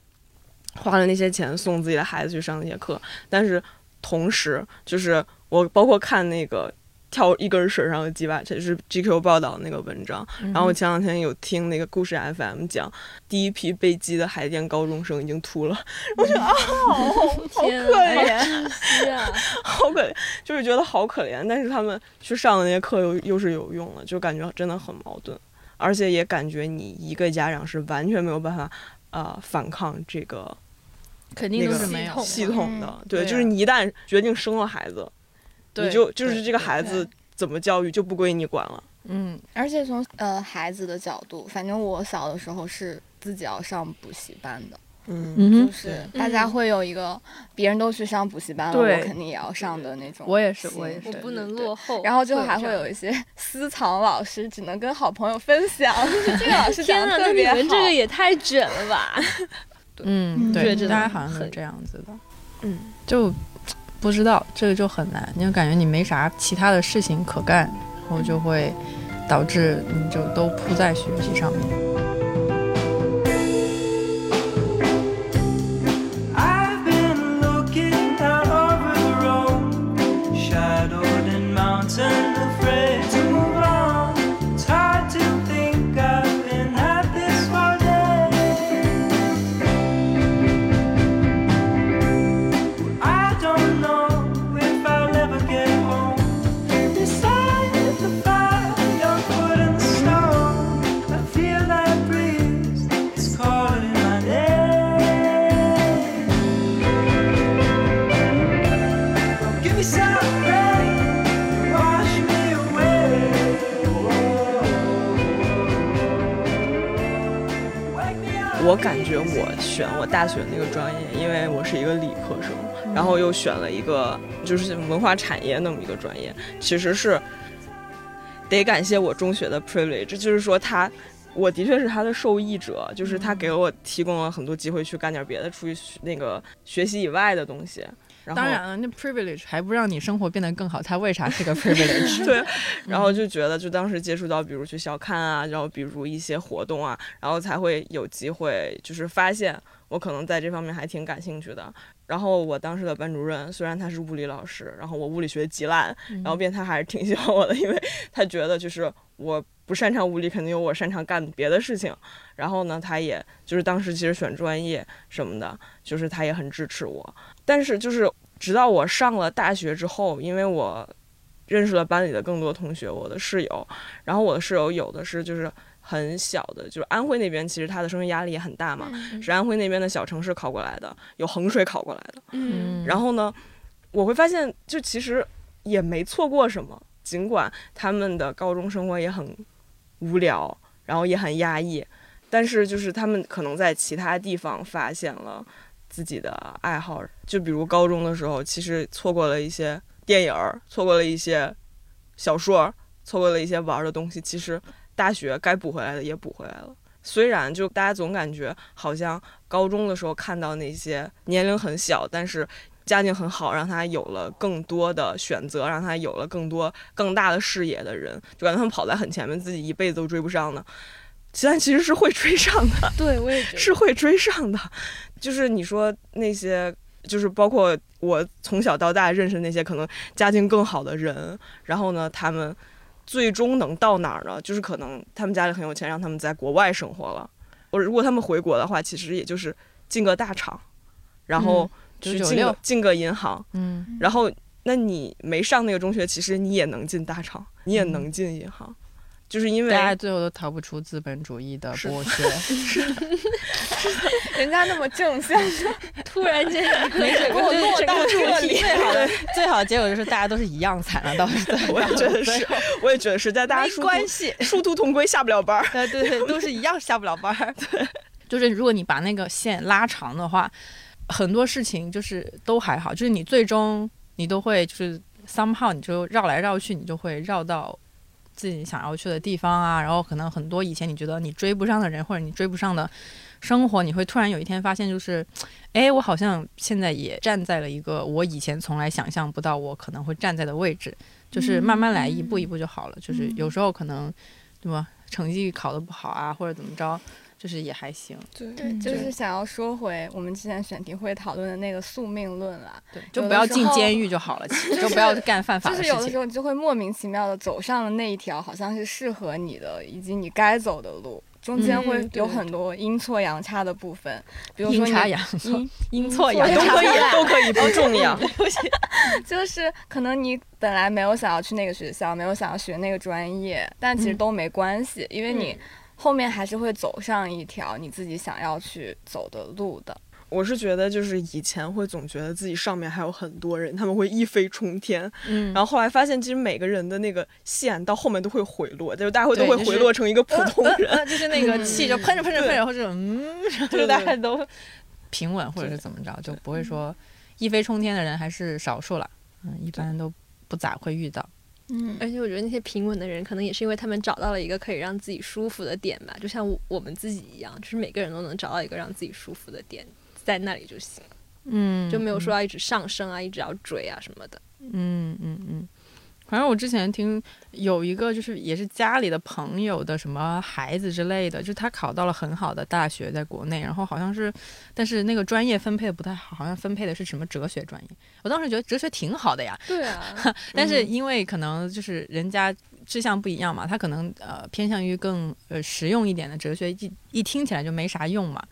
花了那些钱送自己的孩子去上那些课，但是同时就是我包括看那个。跳一根绳上的鸡巴，这就是 GQ 报道那个文章。然后我前两天有听那个故事 FM 讲，第一批被击的海淀高中生已经秃了，我觉得啊，好好可
啊，
怜，好可怜，就是觉得好可怜。但是他们去上的那些课又又是有用的，就感觉真的很矛盾，而且也感觉你一个家长是完全没有办法呃反抗这个
肯定
那个
都是没有
系统的。对，就是你一旦决定生了孩子，
对
你就就是这个孩子怎么教育就不归你管了。
嗯，
而且从呃孩子的角度，反正我小的时候是自己要上补习班的，
嗯
就是大家会有一个别人都去上补习班了，我肯定也要上的那种。
我也是，我也是
我。不能落后。
然后就还会有一些 私藏老师，只能跟好朋友分享，就是这个老师讲的特别好。
你们这个也太卷了吧！
嗯，对，大家好像
很
是这样子的，
嗯，
就不知道这个就很难，你就感觉你没啥其他的事情可干，然后就会导致你就都扑在学习上面。
选我大学那个专业，因为我是一个理科生，然后又选了一个就是文化产业那么一个专业，其实是得感谢我中学的 privilege，就是说他。我的确是他的受益者，就是他给我提供了很多机会去干点别的，出去那个学习以外的东西。然后
当然了，那 privilege 还不让你生活变得更好，它为啥是个 privilege？
对，然后就觉得，就当时接触到，比如去校刊啊，然后比如一些活动啊，然后才会有机会，就是发现我可能在这方面还挺感兴趣的。然后我当时的班主任虽然他是物理老师，然后我物理学极烂，然后变他还是挺喜欢我的，因为他觉得就是我不擅长物理，肯定有我擅长干别的事情。然后呢，他也就是当时其实选专业什么的，就是他也很支持我。但是就是直到我上了大学之后，因为我认识了班里的更多同学，我的室友，然后我的室友有的是就是很小的，就是安徽那边其实他的升学压力也很大嘛，是安徽那边的小城市考过来的，有衡水考过来的。
嗯
然后呢，我会发现就其实也没错过什么，尽管他们的高中生活也很无聊，然后也很压抑，但是就是他们可能在其他地方发现了自己的爱好，就比如高中的时候，其实错过了一些电影儿，错过了一些小说儿，错过了一些玩儿的东西，其实大学该补回来的也补回来了。虽然就大家总感觉好像高中的时候看到那些年龄很小，但是家境很好，让他有了更多的选择，让他有了更多更大的视野的人，就感觉他们跑在很前面，自己一辈子都追不上的。但其实是会追上的，
对，我也
是会追上的。就是你说那些，就是包括我从小到大认识那些可能家境更好的人，然后呢，他们最终能到哪儿呢？就是可能他们家里很有钱，让他们在国外生活了。我如果他们回国的话，其实也就是进个大厂，然后去进个、
996
进个银行，
嗯，
然后那你没上那个中学，其实你也能进大厂，你也能进银行，就是因为
大家最后都逃不出资本主义的
是
剥削。
人家那么正向，
突然间
没事，
给我落到这里
最好的最好的结果就是大家都是一样惨了，到时候
我也觉得是，我也觉得是，在大家
没
殊
关系，
殊途同归，下不了班儿。
对对对，都是一样下不了班儿。对，就是如果你把那个线拉长的话，很多事情就是都还好，就是你最终你都会就是 somehow 你就绕来绕去，你就会绕到自己想要去的地方啊。然后可能很多以前你觉得你追不上的人，或者你追不上的生活，你会突然有一天发现，就是，哎，我好像现在也站在了一个我以前从来想象不到我可能会站在的位置。就是慢慢来，一步一步就好了。就是有时候可能，对吧？成绩考得不好啊，或者怎么着，就是也还行。
对，就是想要说回我们之前选题会讨论的那个宿命论啦。
对，就不要进监狱就好了，其 实就不要干犯法的事情。
就是有的时候你就会莫名其妙的走上了那一条好像是适合你的以及你该走的路，中间会有很多阴错阳差的部分，比如说你
阴差阳错
阴，
阴错阳差
都可以，都可以，不重要。
就是可能你本来没有想要去那个学校，没有想要学那个专业，但其实
嗯
都没关系，因为你后面还是会走上一条你自己想要去走的路的。
我是觉得，就是以前会总觉得自己上面还有很多人，他们会一飞冲天，
嗯，
然后后来发现，其实每个人的那个线到后面都会回落，就是大家会都会回落成一个普通人。
呃就是那个 气就喷着喷着喷着，或者嗯，就大家都平稳或者是怎么着，就不会说一飞冲天的人还是少数了。嗯，一般都不咋会遇到。
嗯，
而且我觉得那些平稳的人，可能也是因为他们找到了一个可以让自己舒服的点吧，就像我我们自己一样，就是每个人都能找到一个让自己舒服的点，在那里就行，
嗯
就没有说要一直上升啊，一直要追啊什么的。
嗯嗯嗯，反正我之前听有一个就是也是家里的朋友的什么孩子之类的，就是他考到了很好的大学，在国内，然后好像是，但是那个专业分配的不太好，好像分配的是什么哲学专业。我当时觉得哲学挺好的呀，
对啊，
但是因为可能就是人家志向不一样嘛，他可能呃偏向于更呃实用一点的哲学，一一听起来就没啥用嘛。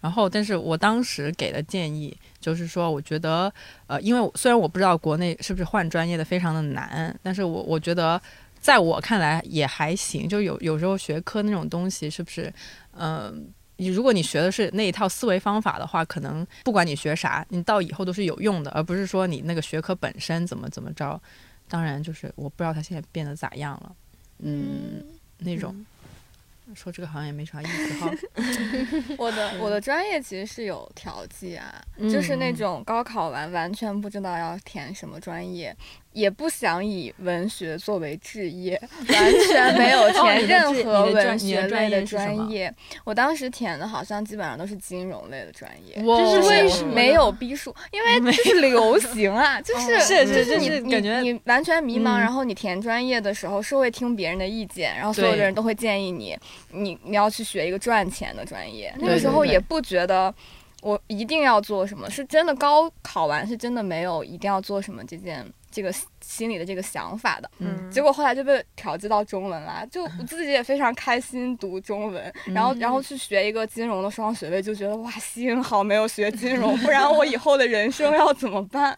然后，但是我当时给的建议就是说，我觉得呃，因为虽然我不知道国内是不是换专业的非常的难，但是我我觉得在我看来也还行。就有有时候学科那种东西是不是，嗯、你如果你学的是那一套思维方法的话，可能不管你学啥，你到以后都是有用的，而不是说你那个学科本身怎么怎么着。当然，就是我不知道他现在变得咋样了，嗯，那种，说这个好像也没啥意思哈。
我的我的专业其实是有调剂啊，就是那种高考完完全不知道要填什么专业，也不想以文学作为置业，完全没有填任何文学类的专业。我当时填的好像基本上都是金融类的专业，
哇
就是为
为什么
没有逼数，因为这是流行啊，就是
是
就是是你你你完全迷茫，
嗯
然后你填专业的时候是会听别人的意见，然后所有的人都会建议你，你你要去学一个赚钱的专业，那个时候也不觉得。我一定要做什么？是真的高考完是真的没有一定要做什么这件这个心里的这个想法的。
嗯
结果后来就被调剂到中文啦，就我自己也非常开心读中文，然后然后去学一个金融的双学位，就觉得哇，幸好没有学金融，不然我以后的人生要怎么办？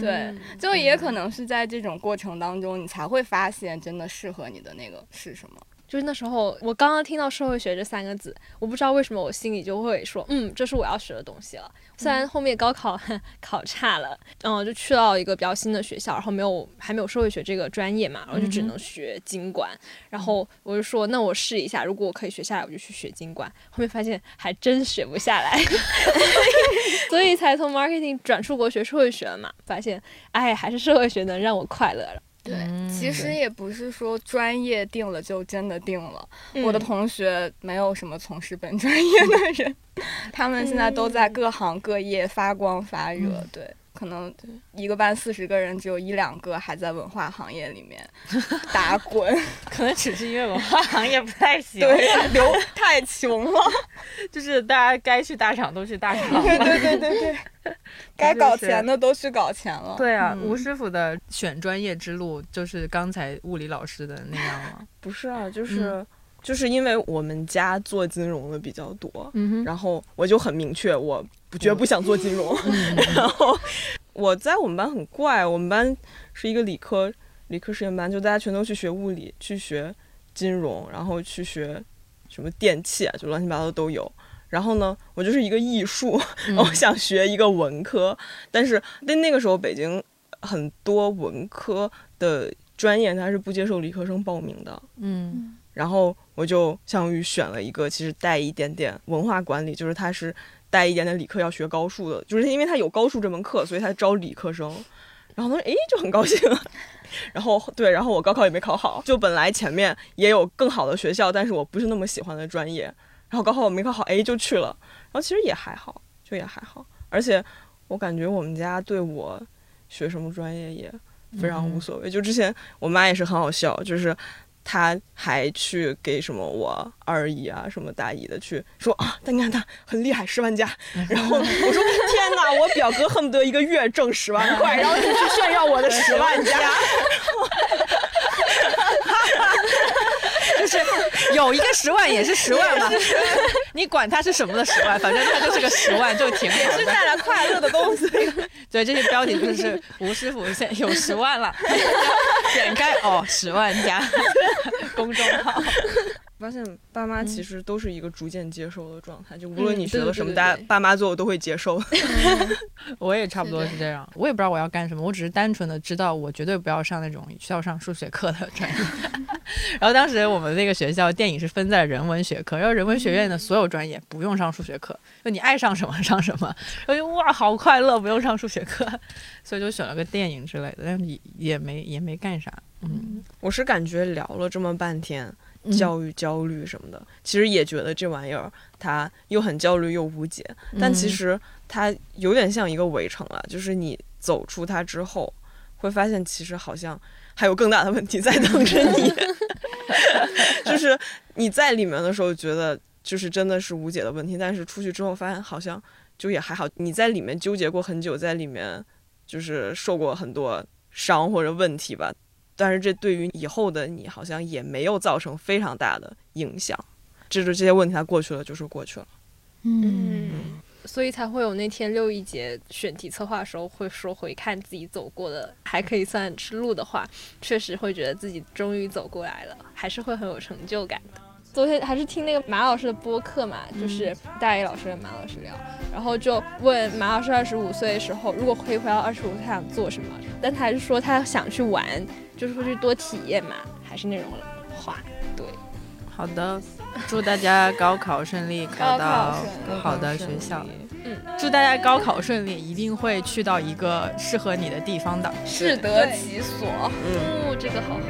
对，
嗯
就也可能是在这种过程当中，你才会发现真的适合你的那个是什么。
就是那时候，我刚刚听到社会学这三个字，我不知道为什么我心里就会说，嗯，这是我要学的东西了。虽然后面高考 考差了，嗯，就去到一个比较新的学校，然后没有还没有社会学这个专业嘛，然后就只能学经管。然后我就说，那我试一下，如果我可以学下来，我就去学经管。后面发现还真学不下来，所以才从 marketing 转出国学社会学了嘛。发现，哎，还是社会学能让我快乐。
对，
嗯
其实也不是说专业定了就真的定了。
嗯
我的同学没有什么从事本专业的人，他们现在都在各行各业发光发热。
嗯。
对，可能一个班四十个人，只有一两个还在文化行业里面打滚。
可能只是因为文化行业不太行，
对，流太穷了。
就是大家该去大厂都去大厂。
对对对对对，该搞钱的都去搞钱了。
对啊，
嗯
吴师傅的选专业之路就是刚才物理老师的那样吗？
不是啊，就是、就是因为我们家做金融的比较多，
嗯哼，
然后我就很明确，我不绝不想做金融。
嗯
然后我在我们班很怪，我们班是一个理科理科实验班，就大家全都去学物理，去学金融，然后去学什么电器啊，就乱七八糟都有。然后呢，我就是一个艺术，
嗯。
我想学一个文科，但是那那个时候北京很多文科的专业它是不接受理科生报名的，
嗯。
然后我就相当于选了一个其实带一点点文化管理，就是它是带一点点理科要学高数的，就是因为他有高数这门课，所以他招理科生。然后他说，诶，就很高兴。然后对，然后我高考也没考好，就本来前面也有更好的学校，但是我不是那么喜欢的专业。然后高考我没考好，诶，就去了。然后其实也还好，就也还好。而且我感觉我们家对我学什么专业也非常无所谓。就之前我妈也是很好笑，就是她还去给什么我二姨啊、什么大姨的去说啊，他你看他很厉害，十万加。然后我说天哪，我表哥恨不得一个月挣十万块，然后就去炫耀我的十万加。
就是有一个十万也是十万嘛，你管它是什么的十万，反正它就是个十万，就挺好的。
带来快乐的东西。
对，这些标题就是吴师傅现在有十万了，点开哦，十万加公众号。
发现爸妈其实都是一个逐渐接受的状态，就无论你学了什么，大家爸妈做我都会接受。
我也差不多是这样，我也不知道我要干什么，我只是单纯的知道我绝对不要上那种需要上数学课的专业。然后当时我们那个学校电影是分在人文学科，然后人文学院的所有专业不用上数学课，就你爱上什么上什么。然后就哇，好快乐，不用上数学课，所以就选了个电影之类的，但是也也没也没干啥。嗯，
我是感觉聊了这么半天，
嗯
教育焦虑什么的，其实也觉得这玩意儿它又很焦虑又无解，但其实它有点像一个围城了，就是你走出它之后，会发现其实好像还有更大的问题在等着你，就是你在里面的时候觉得就是真的是无解的问题，但是出去之后发现好像就也还好，你在里面纠结过很久，在里面就是受过很多伤或者问题吧。但是这对于以后的你好像也没有造成非常大的影响，这就这些问题它过去了就是过去了。
嗯，所以才会有那天六一节选题策划的时候会说回看自己走过的，还可以算是路的话，确实会觉得自己终于走过来了，还是会很有成就感的。昨天还是听那个马老师的播客嘛，就是大一老师跟马老师聊，然后就问马老师二十五岁的时候，如果可以回到二十五岁，他想做什么？但他还是说他想去玩，就是会去多体验嘛，还是那种话。对，
好的，祝大家高考顺利，考到好的学校。
嗯，
祝大家高考顺利，一定会去到一个适合你的地方的。
适得其所。
嗯。
哦，这个好好。